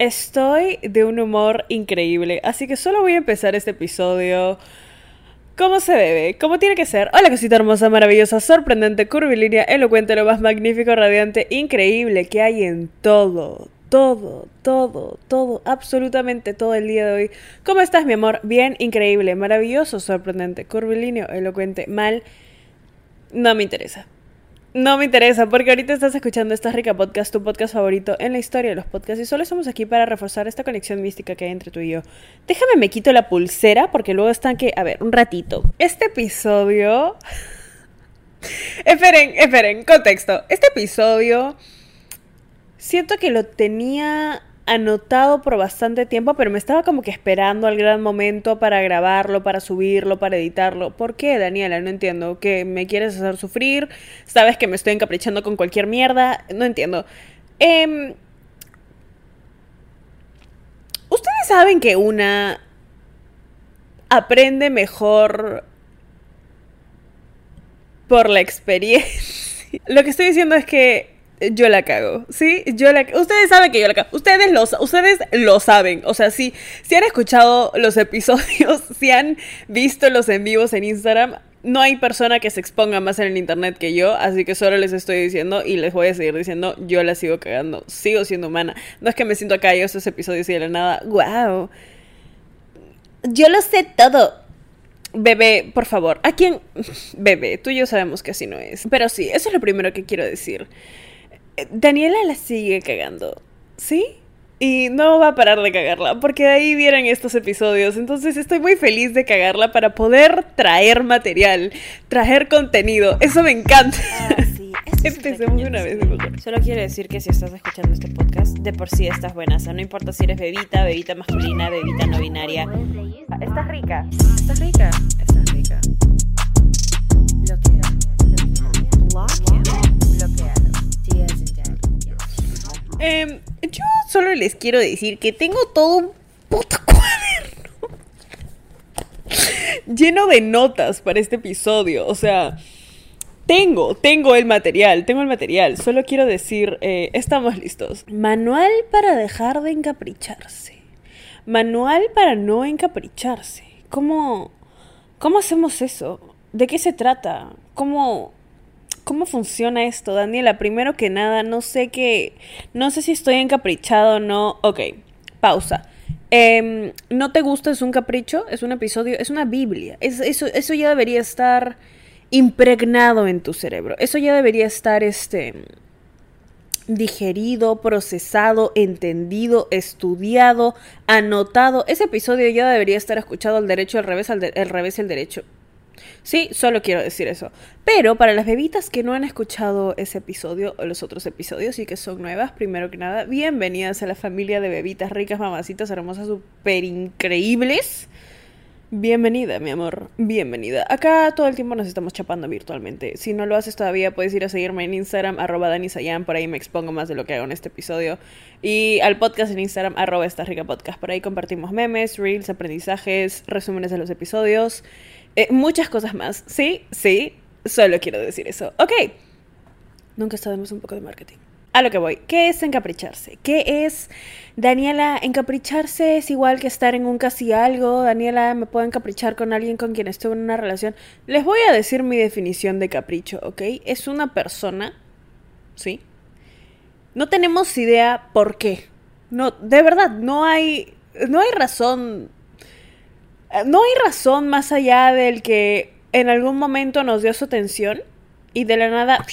Estoy de un humor increíble, así que solo voy a empezar este episodio como se debe, como tiene que ser. Hola cosita hermosa, maravillosa, sorprendente, curvilínea, elocuente, lo más magnífico, radiante, increíble que hay en todo, todo, todo, todo, absolutamente todo el día de hoy. ¿Cómo estás, mi amor? Bien, increíble, maravilloso, sorprendente, curvilíneo, elocuente, mal. No me interesa. No me interesa, porque ahorita estás escuchando esta rica podcast, tu podcast favorito en la historia de los podcasts, y solo estamos aquí para reforzar esta conexión mística que hay entre tú y yo. Déjame me quito la pulsera, porque luego están que. A ver, un ratito. Este episodio. esperen, esperen, contexto. Este episodio. Siento que lo tenía anotado por bastante tiempo, pero me estaba como que esperando al gran momento para grabarlo, para subirlo, para editarlo. ¿Por qué, Daniela? No entiendo. ¿Que me quieres hacer sufrir? ¿Sabes que me estoy encaprichando con cualquier mierda? No entiendo. Em, Ustedes saben que una aprende mejor por la experiencia. Lo que estoy diciendo es que yo la cago, ¿sí? Yo la Ustedes saben que yo la cago. Ustedes lo, ustedes lo saben. O sea, si, si han escuchado los episodios, si han visto los en vivos en Instagram, no hay persona que se exponga más en el internet que yo, así que solo les estoy diciendo y les voy a seguir diciendo, yo la sigo cagando, sigo siendo humana. No es que me siento acá yo estos episodios y de la nada, wow. Yo lo sé todo. Bebé, por favor, ¿a quién? Bebé, tú y yo sabemos que así no es. Pero sí, eso es lo primero que quiero decir. Daniela la sigue cagando, ¿sí? Y no va a parar de cagarla, porque de ahí vienen estos episodios. Entonces estoy muy feliz de cagarla para poder traer material, traer contenido. Eso me encanta. Ah, sí. Empecemos de una vez. Solo quiero decir que si estás escuchando este podcast, de por sí estás buena. O sea, no importa si eres bebita, bebita masculina, bebita no binaria. Estás rica. ¿Estás rica? Estás rica. Eh, yo solo les quiero decir que tengo todo un puto cuaderno lleno de notas para este episodio. O sea, tengo, tengo el material, tengo el material. Solo quiero decir, eh, estamos listos. Manual para dejar de encapricharse. Manual para no encapricharse. ¿Cómo, cómo hacemos eso? ¿De qué se trata? ¿Cómo, ¿Cómo funciona esto, Daniela? Primero que nada, no sé qué. No sé si estoy encaprichado o no. Ok, pausa. Em, ¿No te gusta? Es un capricho, es un episodio, es una Biblia. Es, eso, eso ya debería estar impregnado en tu cerebro. Eso ya debería estar este digerido, procesado, entendido, estudiado, anotado. Ese episodio ya debería estar escuchado al derecho, al revés, al, de, al revés y al derecho. Sí, solo quiero decir eso. Pero para las bebitas que no han escuchado ese episodio o los otros episodios y que son nuevas, primero que nada, bienvenidas a la familia de bebitas ricas, mamacitas, hermosas, súper increíbles. Bienvenida, mi amor, bienvenida. Acá todo el tiempo nos estamos chapando virtualmente. Si no lo haces todavía, puedes ir a seguirme en Instagram, arroba danisayan, por ahí me expongo más de lo que hago en este episodio. Y al podcast en Instagram, arroba esta rica podcast. Por ahí compartimos memes, reels, aprendizajes, resúmenes de los episodios. Eh, muchas cosas más. Sí, sí, solo quiero decir eso. Ok. Nunca sabemos un poco de marketing. A lo que voy. ¿Qué es encapricharse? ¿Qué es, Daniela, encapricharse es igual que estar en un casi algo? Daniela, ¿me puedo encaprichar con alguien con quien estuve en una relación? Les voy a decir mi definición de capricho, ¿ok? Es una persona, ¿sí? No tenemos idea por qué. No, de verdad, no hay, no hay razón no hay razón más allá del que en algún momento nos dio su atención y de la nada...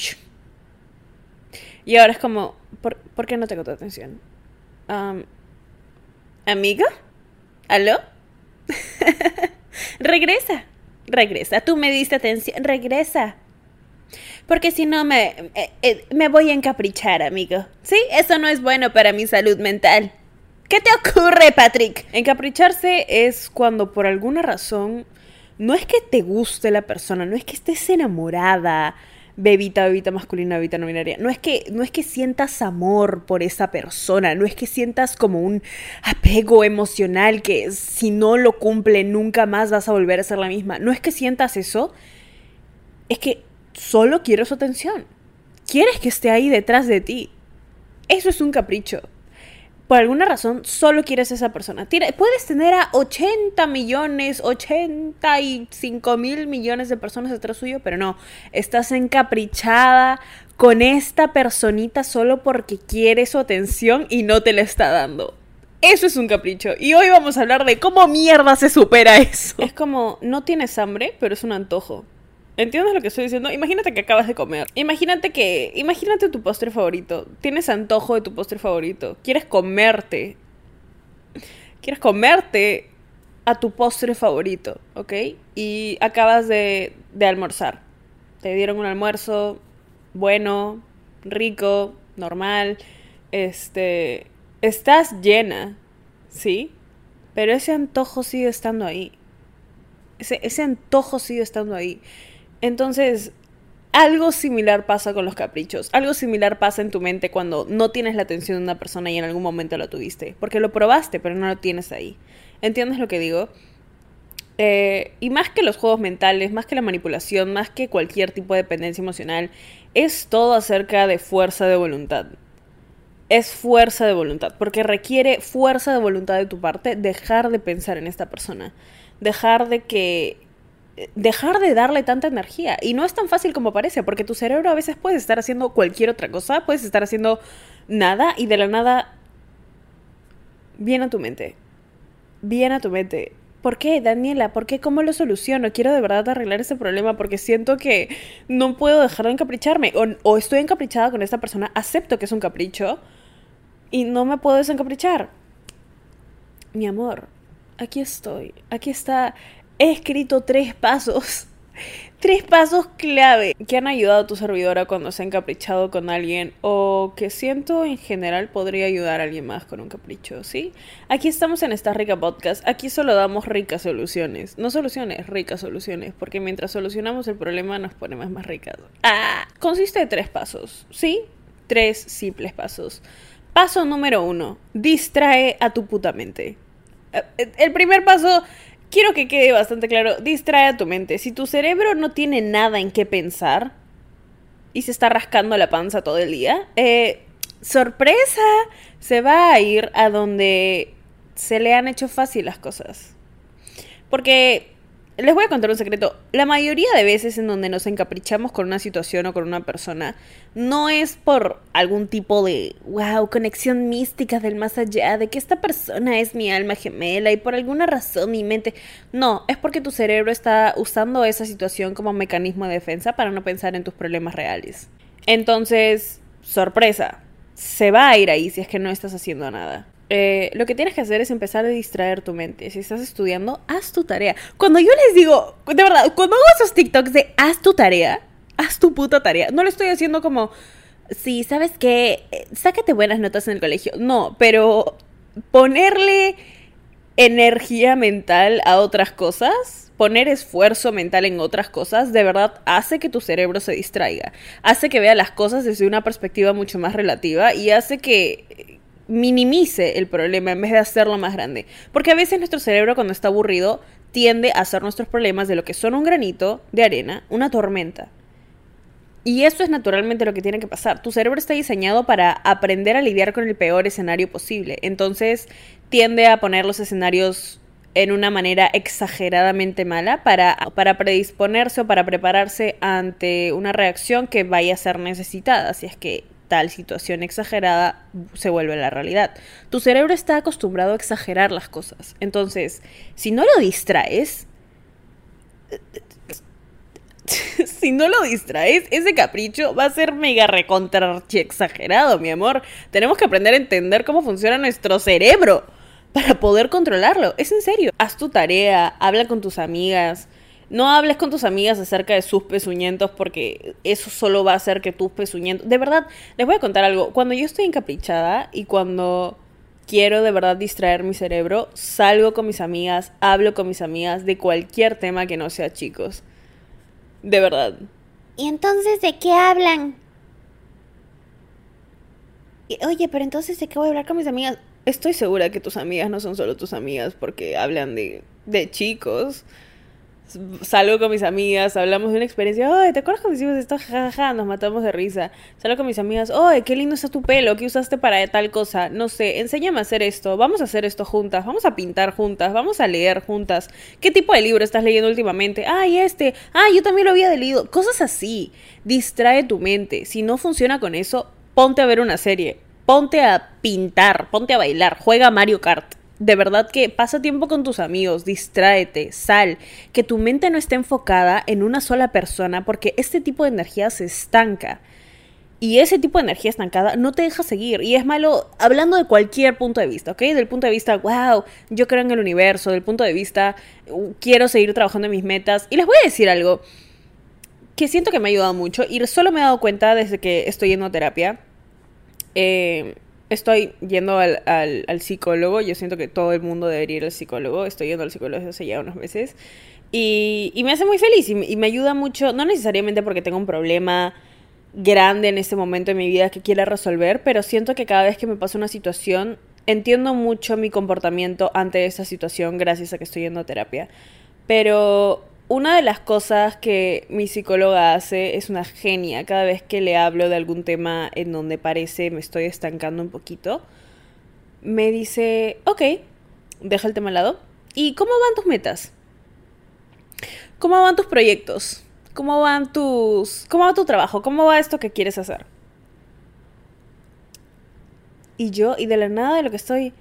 Y ahora es como, ¿por, ¿por qué no tengo tu atención? Um, ¿Amiga? ¿Aló? regresa, regresa. Tú me diste atención, regresa. Porque si no me, eh, eh, me voy a encaprichar, amigo. Sí, eso no es bueno para mi salud mental. ¿Qué te ocurre, Patrick? Encapricharse es cuando por alguna razón no es que te guste la persona, no es que estés enamorada, bebita, bebita masculina, bebita no binaria. No es que no es que sientas amor por esa persona, no es que sientas como un apego emocional que si no lo cumple nunca más vas a volver a ser la misma. No es que sientas eso, es que solo quiero su atención. Quieres que esté ahí detrás de ti. Eso es un capricho por alguna razón solo quieres a esa persona. puedes tener a 80 millones, 85 mil millones de personas detrás suyo, pero no, estás encaprichada con esta personita solo porque quiere su atención y no te la está dando. Eso es un capricho. Y hoy vamos a hablar de cómo mierda se supera eso. Es como, no tienes hambre, pero es un antojo. ¿Entiendes lo que estoy diciendo? Imagínate que acabas de comer. Imagínate que. Imagínate tu postre favorito. Tienes antojo de tu postre favorito. Quieres comerte. Quieres comerte a tu postre favorito, ¿ok? Y acabas de, de almorzar. Te dieron un almuerzo bueno, rico, normal. Este. Estás llena, ¿sí? Pero ese antojo sigue estando ahí. Ese, ese antojo sigue estando ahí. Entonces, algo similar pasa con los caprichos. Algo similar pasa en tu mente cuando no tienes la atención de una persona y en algún momento lo tuviste. Porque lo probaste, pero no lo tienes ahí. ¿Entiendes lo que digo? Eh, y más que los juegos mentales, más que la manipulación, más que cualquier tipo de dependencia emocional, es todo acerca de fuerza de voluntad. Es fuerza de voluntad, porque requiere fuerza de voluntad de tu parte dejar de pensar en esta persona. Dejar de que dejar de darle tanta energía. Y no es tan fácil como parece, porque tu cerebro a veces puede estar haciendo cualquier otra cosa, puedes estar haciendo nada y de la nada viene a tu mente. Viene a tu mente. ¿Por qué, Daniela? ¿Por qué? ¿Cómo lo soluciono? Quiero de verdad arreglar ese problema porque siento que no puedo dejar de encapricharme. O, o estoy encaprichada con esta persona, acepto que es un capricho y no me puedo desencaprichar. Mi amor, aquí estoy. Aquí está he escrito tres pasos. Tres pasos clave que han ayudado a tu servidora cuando se ha encaprichado con alguien o que siento en general podría ayudar a alguien más con un capricho, ¿sí? Aquí estamos en esta rica podcast, aquí solo damos ricas soluciones, no soluciones, ricas soluciones, porque mientras solucionamos el problema nos ponemos más ricas. Ah, consiste de tres pasos, ¿sí? Tres simples pasos. Paso número uno, distrae a tu puta mente. Eh, el primer paso quiero que quede bastante claro, distrae a tu mente. Si tu cerebro no tiene nada en qué pensar y se está rascando la panza todo el día, eh, sorpresa, se va a ir a donde se le han hecho fácil las cosas. Porque les voy a contar un secreto. La mayoría de veces en donde nos encaprichamos con una situación o con una persona, no es por algún tipo de, wow, conexión mística del más allá, de que esta persona es mi alma gemela y por alguna razón mi mente. No, es porque tu cerebro está usando esa situación como mecanismo de defensa para no pensar en tus problemas reales. Entonces, sorpresa, se va a ir ahí si es que no estás haciendo nada. Eh, lo que tienes que hacer es empezar a distraer tu mente. Si estás estudiando, haz tu tarea. Cuando yo les digo, de verdad, cuando hago esos TikToks de haz tu tarea, haz tu puta tarea. No lo estoy haciendo como, sí, ¿sabes qué? Eh, sácate buenas notas en el colegio. No, pero ponerle energía mental a otras cosas, poner esfuerzo mental en otras cosas, de verdad hace que tu cerebro se distraiga. Hace que vea las cosas desde una perspectiva mucho más relativa y hace que minimice el problema en vez de hacerlo más grande. Porque a veces nuestro cerebro cuando está aburrido tiende a hacer nuestros problemas de lo que son un granito de arena, una tormenta. Y eso es naturalmente lo que tiene que pasar. Tu cerebro está diseñado para aprender a lidiar con el peor escenario posible. Entonces tiende a poner los escenarios en una manera exageradamente mala para, para predisponerse o para prepararse ante una reacción que vaya a ser necesitada. Si es que tal situación exagerada se vuelve la realidad. Tu cerebro está acostumbrado a exagerar las cosas. Entonces, si no lo distraes, si no lo distraes, ese capricho va a ser mega recontra exagerado, mi amor. Tenemos que aprender a entender cómo funciona nuestro cerebro para poder controlarlo. Es en serio. Haz tu tarea, habla con tus amigas, no hables con tus amigas acerca de sus pezuñentos porque eso solo va a hacer que tus pezuñentos... De verdad, les voy a contar algo. Cuando yo estoy encaprichada y cuando quiero de verdad distraer mi cerebro, salgo con mis amigas, hablo con mis amigas de cualquier tema que no sea chicos. De verdad. ¿Y entonces de qué hablan? Oye, pero entonces de qué voy a hablar con mis amigas? Estoy segura que tus amigas no son solo tus amigas porque hablan de, de chicos. Salgo con mis amigas, hablamos de una experiencia, ay, ¿te acuerdas cuando hicimos esto? Ja, ja, ja, nos matamos de risa. Salgo con mis amigas, ay, qué lindo está tu pelo, ¿qué usaste para tal cosa? No sé, enséñame a hacer esto, vamos a hacer esto juntas, vamos a pintar juntas, vamos a leer juntas. ¿Qué tipo de libro estás leyendo últimamente? Ay, este, ay, yo también lo había leído. Cosas así, distrae tu mente. Si no funciona con eso, ponte a ver una serie, ponte a pintar, ponte a bailar, juega Mario Kart de verdad que pasa tiempo con tus amigos, distráete, sal, que tu mente no esté enfocada en una sola persona porque este tipo de energía se estanca. Y ese tipo de energía estancada no te deja seguir. Y es malo hablando de cualquier punto de vista, ¿ok? Del punto de vista, wow, yo creo en el universo, del punto de vista, uh, quiero seguir trabajando en mis metas. Y les voy a decir algo que siento que me ha ayudado mucho y solo me he dado cuenta desde que estoy yendo a terapia. Eh, estoy yendo al, al, psicólogo. Yo siento que todo el mundo debería ir al psicólogo. Estoy yendo al psicólogo desde hace ya unos meses. Y, y me hace muy feliz y, me ayuda mucho, no necesariamente porque tengo un problema grande en este momento de mi vida que quiera resolver, pero siento que cada vez que me pasa una situación, entiendo mucho mi comportamiento ante esa situación gracias a que estoy yendo a terapia. Pero una de las cosas que mi psicóloga hace es una genia. Cada vez que le hablo de algún tema en donde parece me estoy estancando un poquito, me dice, ok, deja el tema al lado. ¿Y cómo van tus metas? ¿Cómo van tus proyectos? ¿Cómo van tus... ¿Cómo va tu trabajo? ¿Cómo va esto que quieres hacer? Y yo, y de la nada de lo que estoy...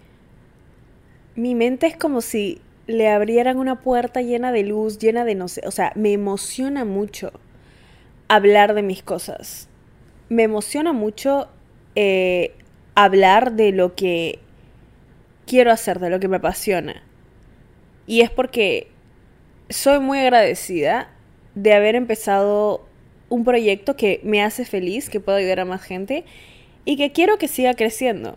Mi mente es como si le abrieran una puerta llena de luz, llena de no sé, o sea, me emociona mucho hablar de mis cosas. Me emociona mucho eh, hablar de lo que quiero hacer, de lo que me apasiona. Y es porque soy muy agradecida de haber empezado un proyecto que me hace feliz, que puedo ayudar a más gente y que quiero que siga creciendo.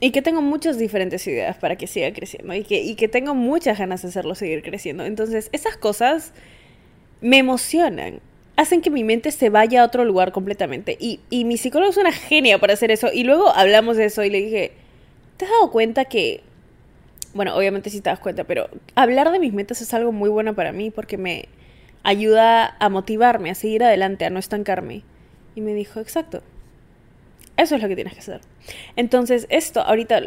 Y que tengo muchas diferentes ideas para que siga creciendo y que, y que tengo muchas ganas de hacerlo seguir creciendo. Entonces, esas cosas me emocionan. Hacen que mi mente se vaya a otro lugar completamente. Y, y mi psicólogo es una genia para hacer eso. Y luego hablamos de eso y le dije, ¿te has dado cuenta que... Bueno, obviamente sí te das cuenta, pero hablar de mis metas es algo muy bueno para mí porque me ayuda a motivarme, a seguir adelante, a no estancarme. Y me dijo, exacto. Eso es lo que tienes que hacer. Entonces, esto ahorita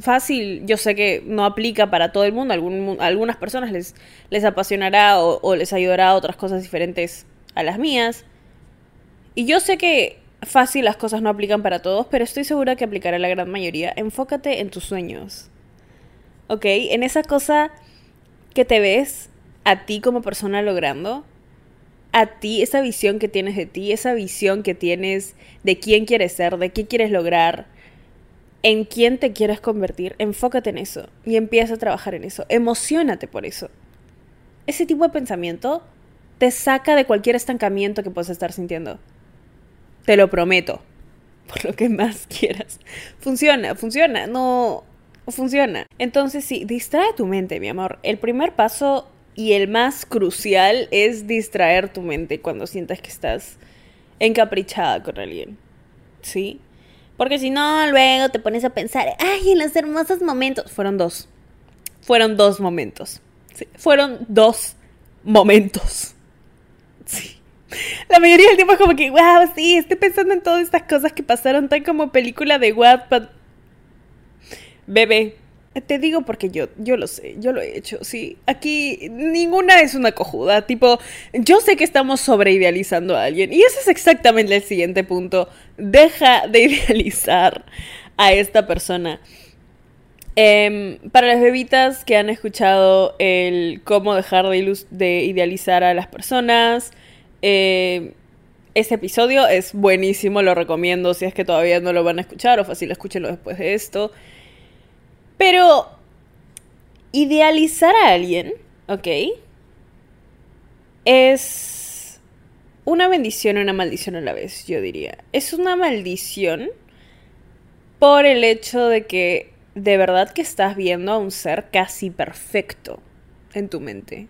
fácil, yo sé que no aplica para todo el mundo, algunas personas les, les apasionará o, les ayudará a otras cosas diferentes a las mías. Y yo sé que fácil las cosas no aplican para todos, pero estoy segura que aplicará la gran mayoría. Enfócate en tus sueños. ¿Ok? En esa cosa que te ves a ti como persona logrando a ti, esa visión que tienes de ti, esa visión que tienes de quién quieres ser, de qué quieres lograr, en quién te quieres convertir, enfócate en eso y empieza a trabajar en eso. Emocionate por eso. Ese tipo de pensamiento te saca de cualquier estancamiento que puedas estar sintiendo. Te lo prometo. Por lo que más quieras. Funciona, funciona, no funciona. Entonces sí, distrae tu mente, mi amor. El primer paso y el más crucial es distraer tu mente cuando sientas que estás encaprichada con alguien. ¿Sí? Porque si no, luego te pones a pensar, ay, en los hermosos momentos. Fueron dos. Fueron dos momentos. Fueron dos momentos. Sí. La mayoría del tiempo es como que, wow, sí, estoy pensando en todas estas cosas que pasaron tan como película de Wattpad. Bebé, te digo porque yo, yo lo sé, yo lo he hecho, sí. Aquí ninguna es una cojuda, tipo, yo sé que estamos sobreidealizando a alguien y ese es exactamente el siguiente punto. Deja de idealizar a esta persona. Em, para las bebitas que han escuchado el cómo dejar de, de idealizar a las personas, eh, este episodio es buenísimo, lo recomiendo si es que todavía no lo van a escuchar o fácil escúchenlo después de esto. Pero idealizar a alguien, ¿ok? Es una bendición y una maldición a la vez, yo diría. Es una maldición por el hecho de que de verdad que estás viendo a un ser casi perfecto en tu mente.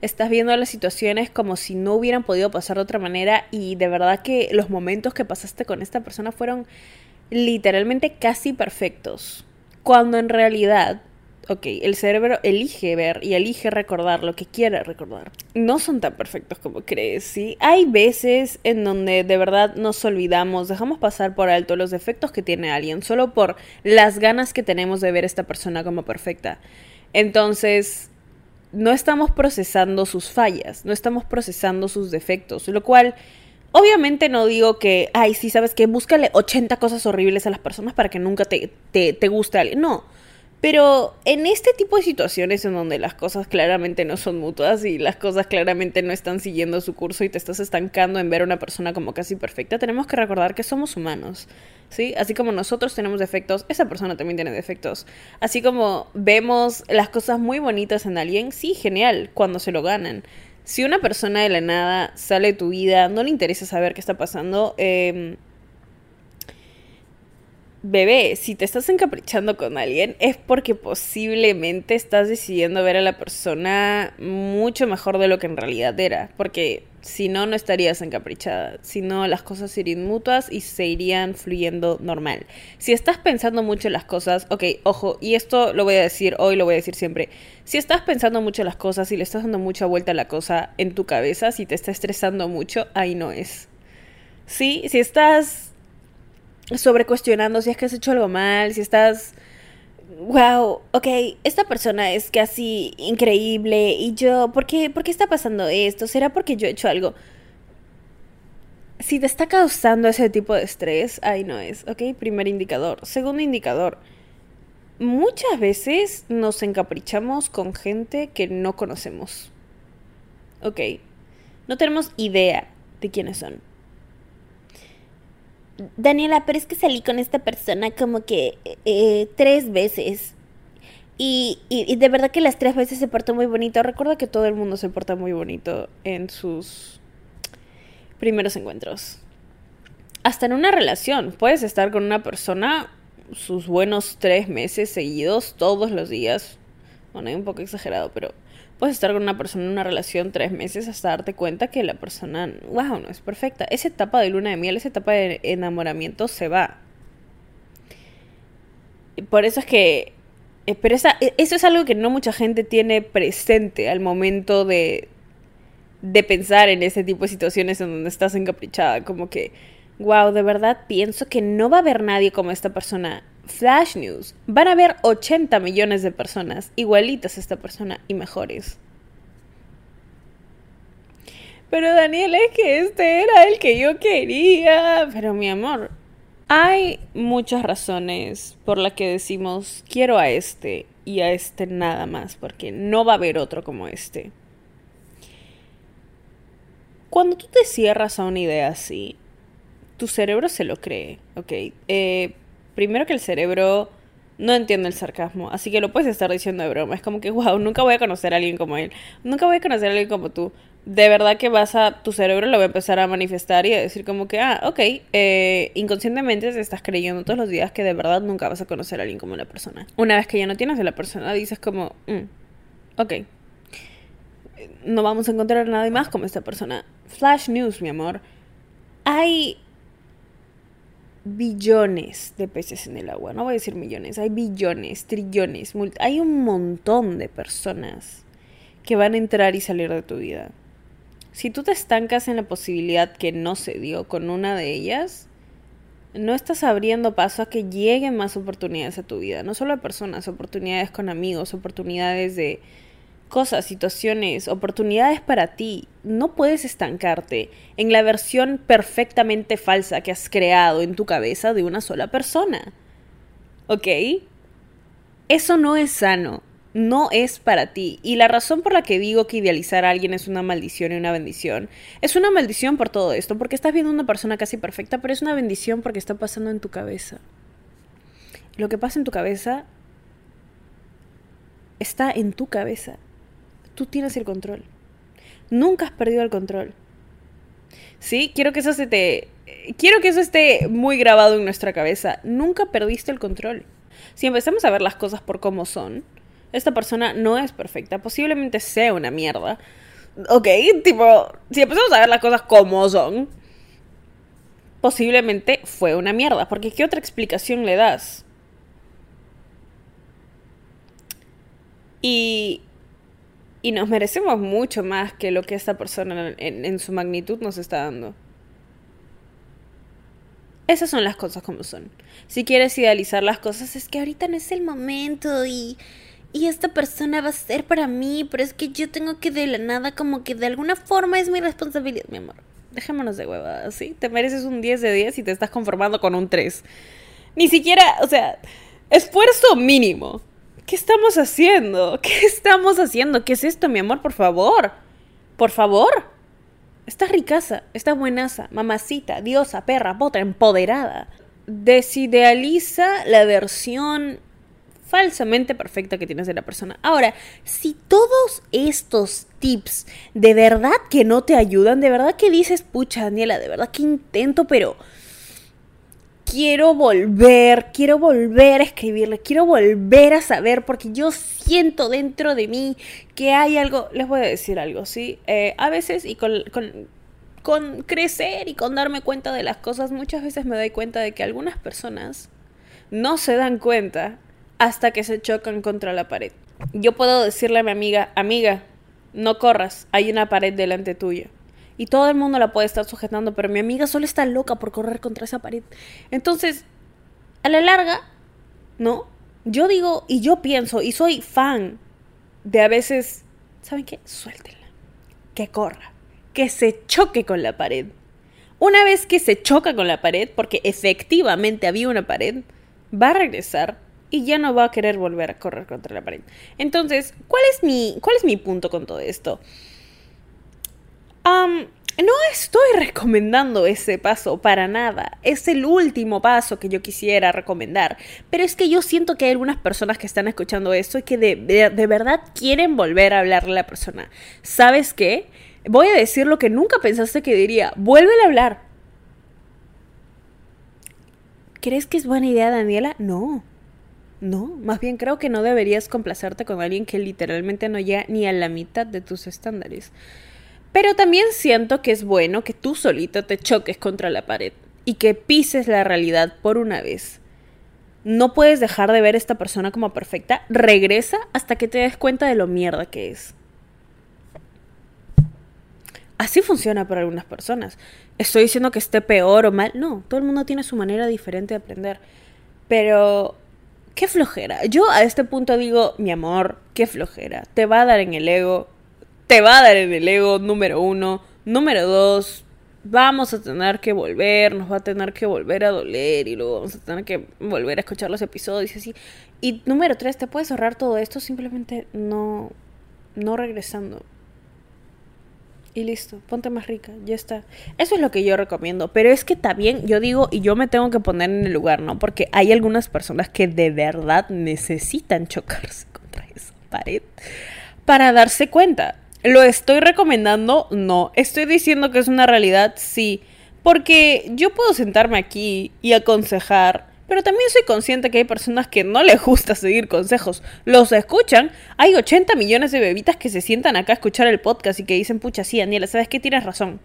Estás viendo las situaciones como si no hubieran podido pasar de otra manera y de verdad que los momentos que pasaste con esta persona fueron literalmente casi perfectos cuando en realidad Ok, el cerebro elige ver y elige recordar lo que quiere recordar. No son tan perfectos como crees, ¿sí? Hay veces en donde de verdad nos olvidamos, dejamos pasar por alto los defectos que tiene alguien solo por las ganas que tenemos de ver a esta persona como perfecta. Entonces, no estamos procesando sus fallas, no estamos procesando sus defectos, lo cual obviamente no digo que, ay, sí, sabes que búscale 80 cosas horribles a las personas para que nunca te, te, te guste alguien. No. Pero en este tipo de situaciones en donde las cosas claramente no son mutuas y las cosas claramente no están siguiendo su curso y te estás estancando en ver a una persona como casi perfecta, tenemos que recordar que somos humanos, ¿sí? Así como nosotros tenemos defectos, esa persona también tiene defectos. Así como vemos las cosas muy bonitas en alguien, sí, genial, cuando se lo ganan. Si una persona de la nada sale de tu vida, no le interesa saber qué está pasando, eh, bebé, si te estás encaprichando con alguien es porque posiblemente estás decidiendo ver a la persona mucho mejor de lo que en realidad era. Porque si no, no estarías encaprichada. Si no, las cosas serían mutuas y se irían fluyendo normal. Si estás pensando mucho en las cosas, ok, ojo, y esto lo voy a decir hoy, lo voy a decir siempre. Si estás pensando mucho en las cosas y le estás dando mucha vuelta a la cosa en tu cabeza, si te está estresando mucho, ahí no es. Sí, si estás sobre cuestionando si es que has hecho algo mal, si estás, wow, ok, esta persona es casi increíble y yo, ¿por qué, ¿por qué está pasando esto? ¿Será porque yo he hecho algo? Si te está causando ese tipo de estrés, ahí no es, ok, primer indicador. Segundo indicador, muchas veces nos encaprichamos con gente que no conocemos. Ok, no tenemos idea de quiénes son Daniela, pero es que salí con esta persona como que eh, tres veces. Y, y, de verdad que las tres veces se portó muy bonito. Recuerda que todo el mundo se porta muy bonito en sus primeros encuentros. Hasta en una relación. Puedes estar con una persona sus buenos tres meses seguidos, todos los días. Bueno, es un poco exagerado, pero puedes estar con una persona en una relación tres meses hasta darte cuenta que la persona, wow, no es perfecta. Esa etapa de luna de miel, esa etapa de enamoramiento se va. Por eso es que... Eh, pero esa, e, eso es algo que no mucha gente tiene presente al momento de, de pensar en ese tipo de situaciones en donde estás encaprichada. Como que, wow, de verdad pienso que no va a haber nadie como esta persona Flash News, van a ver 80 millones de personas igualitas a esta persona y mejores. Pero Daniel, es que este era el que yo quería. Pero mi amor, hay muchas razones por las que decimos quiero a este y a este nada más, porque no va a haber otro como este. Cuando tú te cierras a una idea así, tu cerebro se lo cree, ¿ok? Eh, primero que el cerebro no entiende el sarcasmo, así que lo puedes estar diciendo de broma. Es como que, wow, nunca voy a conocer a alguien como él, nunca voy a conocer a alguien como tú. De verdad que vas a, tu cerebro lo va a empezar a manifestar y a decir como que, ah, ok, eh, inconscientemente te estás creyendo todos los días que de verdad nunca vas a conocer a alguien como la persona. Una vez que ya no tienes a la persona, dices como, mm, ok, no vamos a encontrar a nadie más como esta persona. Flash news, mi amor. Hay billones de peces en el agua. No voy a decir millones, hay billones, trillones, hay un montón de personas que van a entrar y salir de tu vida. Si tú te estancas en la posibilidad que no se dio con una de ellas, no estás abriendo paso a que lleguen más oportunidades a tu vida. No solo a personas, oportunidades con amigos, oportunidades de cosas, situaciones, oportunidades para ti. No puedes estancarte en la versión perfectamente falsa que has creado en tu cabeza de una sola persona. ¿Ok? Eso no es sano. No es para ti. Y la razón por la que digo que idealizar a alguien es una maldición y una bendición, es una maldición por todo esto, porque estás viendo una persona casi perfecta, pero es una bendición porque está pasando en tu cabeza. Lo que pasa en tu cabeza está en tu cabeza tú tienes el control. Nunca has perdido el control. ¿Sí? Quiero que eso se te... Quiero que eso esté muy grabado en nuestra cabeza. Nunca perdiste el control. Si empezamos a ver las cosas por cómo son, esta persona no es perfecta. Posiblemente sea una mierda. Ok, tipo, si empezamos a ver las cosas como son, posiblemente fue una mierda. Porque ¿qué otra explicación le das? Y, y nos merecemos mucho más que lo que esta persona en, su magnitud nos está dando. Esas son las cosas como son. Si quieres idealizar las cosas, es que ahorita no es el momento y, y esta persona va a ser para mí, pero es que yo tengo que de la nada como que de alguna forma es mi responsabilidad, mi amor. Dejémonos de huevadas, ¿sí? Te mereces un 10 de 10 y te estás conformando con un 3. Ni siquiera, o sea, esfuerzo mínimo. ¿Qué estamos haciendo? ¿Qué estamos haciendo? ¿Qué es esto, mi amor? Por favor. Por favor. Estás ricaza, estás buenaza, mamacita, diosa, perra, potra, empoderada. Desidealiza la versión falsamente perfecta que tienes de la persona. Ahora, si todos estos tips de verdad que no te ayudan, de verdad que dices, pucha, Daniela, de verdad que intento, pero quiero volver, quiero volver a escribirle, quiero volver a saber, porque yo siento dentro de mí que hay algo, les voy a decir algo, ¿sí? Eh, a veces y con, con, con crecer y con darme cuenta de las cosas, muchas veces me doy cuenta de que algunas personas no se dan cuenta hasta que se chocan contra la pared. Yo puedo decirle a mi amiga, amiga, no corras, hay una pared delante tuya. Y todo el mundo la puede estar sujetando, pero mi amiga solo está loca por correr contra esa pared. Entonces, a la larga, ¿no? Yo digo y yo pienso y soy fan de a veces, ¿saben qué? Suéltenla. Que corra. Que se choque con la pared. Una vez que se choca con la pared, porque efectivamente había una pared, va a regresar y ya no va a querer volver a correr contra la pared. Entonces, ¿cuál es mi, cuál es mi punto con todo esto? No estoy recomendando ese paso para nada. Es el último paso que yo quisiera recomendar. Pero es que yo siento que hay algunas personas que están escuchando esto y que de, de verdad quieren volver a hablarle a la persona. ¿Sabes qué? Voy a decir lo que nunca pensaste que diría. Vuélvele a hablar. ¿Crees que es buena idea, Daniela? No. No, más bien creo que no deberías complacerte con alguien que literalmente no llega ni a la mitad de tus estándares. Pero también siento que es bueno que tú solito te choques contra la pared y que pises la realidad por una vez. No puedes dejar de ver esta persona como perfecta. Regresa hasta que te des cuenta de lo mierda que es. Así funciona para algunas personas. Estoy diciendo que esté peor o mal. No, todo el mundo tiene su manera diferente de aprender. Pero qué flojera. Yo a este punto digo, mi amor, qué flojera. Te va a dar en el ego. Te va a dar en el ego, número uno. Número dos, vamos a tener que volver, nos va a tener que volver a doler y luego vamos a tener que volver a escuchar los episodios y así. Y número tres, te puedes ahorrar todo esto simplemente no, no regresando y listo, ponte más rica, ya está. Eso es lo que yo recomiendo, pero es que también yo digo y yo me tengo que poner en el lugar, ¿no? Porque hay algunas personas que de verdad necesitan chocarse contra esa pared para darse cuenta. ¿Lo estoy recomendando? No. ¿Estoy diciendo que es una realidad? Sí. Porque yo puedo sentarme aquí y aconsejar pero también soy consciente que hay personas que no les gusta seguir consejos. Los escuchan. Hay 80 millones de bebitas que se sientan acá a escuchar el podcast y que dicen, pucha, sí, Daniela, ¿sabes qué? Tienes razón.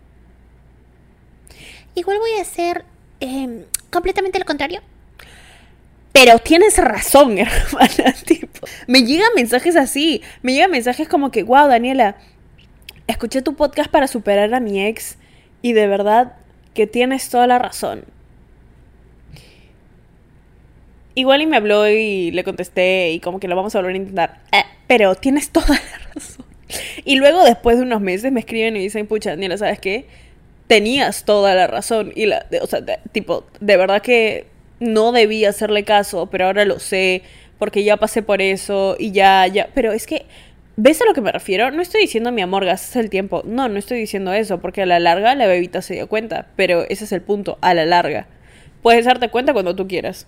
Igual voy a hacer em, completamente lo contrario. Pero tienes razón, hermana. Me llegan mensajes así. Me llegan mensajes como que, wow, Daniela, escuché tu podcast para superar a mi ex y de verdad que tienes toda la razón Igual y me habló y le contesté y como que lo vamos a volver a intentar. Eh, pero tienes toda la razón. Y luego después de unos meses me escriben y dicen, pucha, Daniela, ¿sabes qué? Tenías toda la razón. Y la, o sea, tipo, de verdad que no debía hacerle caso, pero ahora lo sé, porque ya pasé por eso y ya, ya. Pero es que, ¿ves a lo que me refiero? No estoy diciendo, mi amor, gastas el tiempo. No, no estoy diciendo eso, porque a la larga la bebita se dio cuenta. Pero ese es el punto, a la larga. Puedes darte cuenta cuando tú quieras.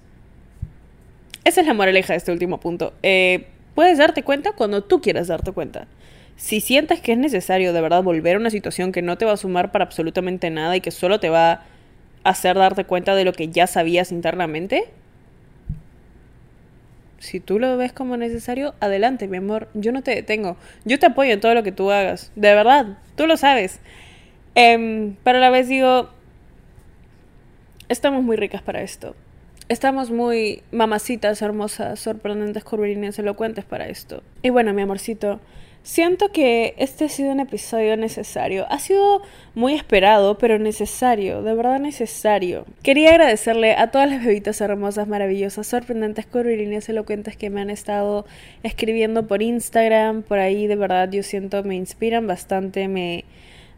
Esa es la moraleja de este último punto. Eh, puedes darte cuenta cuando tú quieras darte cuenta. Si sientes que es necesario de verdad volver a una situación que no te va a sumar para absolutamente nada y que solo te va hacer darte cuenta de lo que ya sabías internamente, si tú lo ves como necesario, adelante, mi amor. Yo no te detengo. Yo te apoyo en todo lo que tú hagas. De verdad, tú lo sabes. Eh, pero a la vez digo, estamos muy ricas para esto Estamos muy mamacitas, hermosas, sorprendentes, curvilíneas, elocuentes para esto. Y bueno, mi amorcito, siento que este ha sido un episodio necesario. Ha sido muy esperado, pero necesario, de verdad necesario. Quería agradecerle a todas las bebitas hermosas, maravillosas, sorprendentes, curvilíneas, elocuentes que me han estado escribiendo por Instagram, por ahí, de verdad, yo siento, me inspiran bastante, me,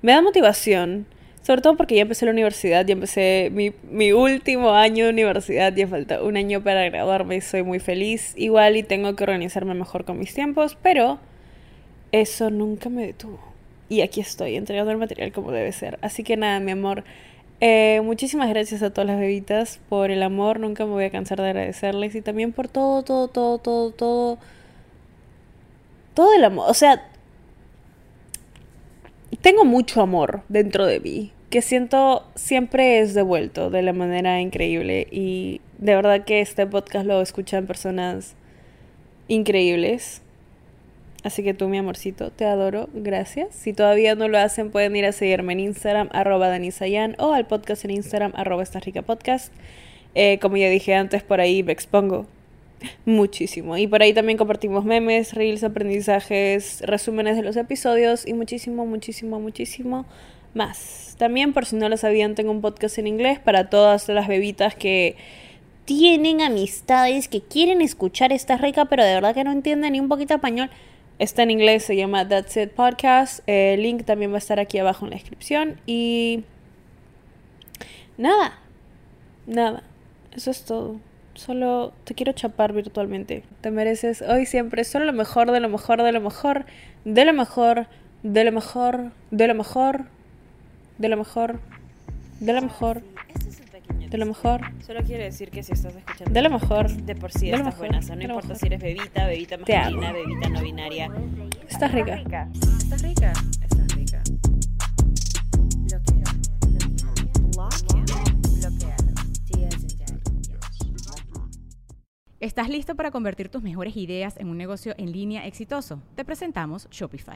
da motivación. Sobre todo porque ya empecé la universidad, ya empecé mi, mi, último año de universidad, ya falta un año para graduarme y soy muy feliz. Igual y tengo que organizarme mejor con mis tiempos, pero eso nunca me detuvo. Y aquí estoy, entregando el material como debe ser. Así que nada, mi amor. Eh, muchísimas gracias a todas las bebitas por el amor, nunca me voy a cansar de agradecerles y también por todo, todo, todo, todo, todo, todo el amor. O sea, tengo mucho amor dentro de mí, que siento siempre es devuelto de la manera increíble y de verdad que este podcast lo escuchan personas increíbles. Así que tú, mi amorcito, te adoro, gracias. Si todavía no lo hacen, pueden ir a seguirme en Instagram, arroba danisayan, o al podcast en Instagram, arroba esta rica podcast. Eh, como ya dije antes, por ahí me expongo muchísimo. Y por ahí también compartimos memes, reels, aprendizajes, resúmenes de los episodios y muchísimo, muchísimo, muchísimo más. También, por si no lo sabían, tengo un podcast en inglés para todas las bebitas que tienen amistades, que quieren escuchar esta rica, pero de verdad que no entienden ni un poquito español. Está en inglés, se llama That's It Podcast. El link también va a estar aquí abajo en la descripción. Y nada, nada, eso es todo. Solo te quiero chapar virtualmente. Te mereces hoy siempre solo lo mejor, de lo mejor, de lo mejor, de lo mejor, de lo mejor, de lo mejor, de lo mejor, de lo mejor. De lo mejor. Solo quiero decir que si estás escuchando. De lo mejor. De por sí De lo estás mejor. buena. O sea, no De lo importa mejor. si eres bebita, bebita masculina, bebita no binaria. Estás rica. Estás rica. Estás rica. ¿Estás listo para convertir tus mejores ideas en un negocio en línea exitoso? Te presentamos Shopify.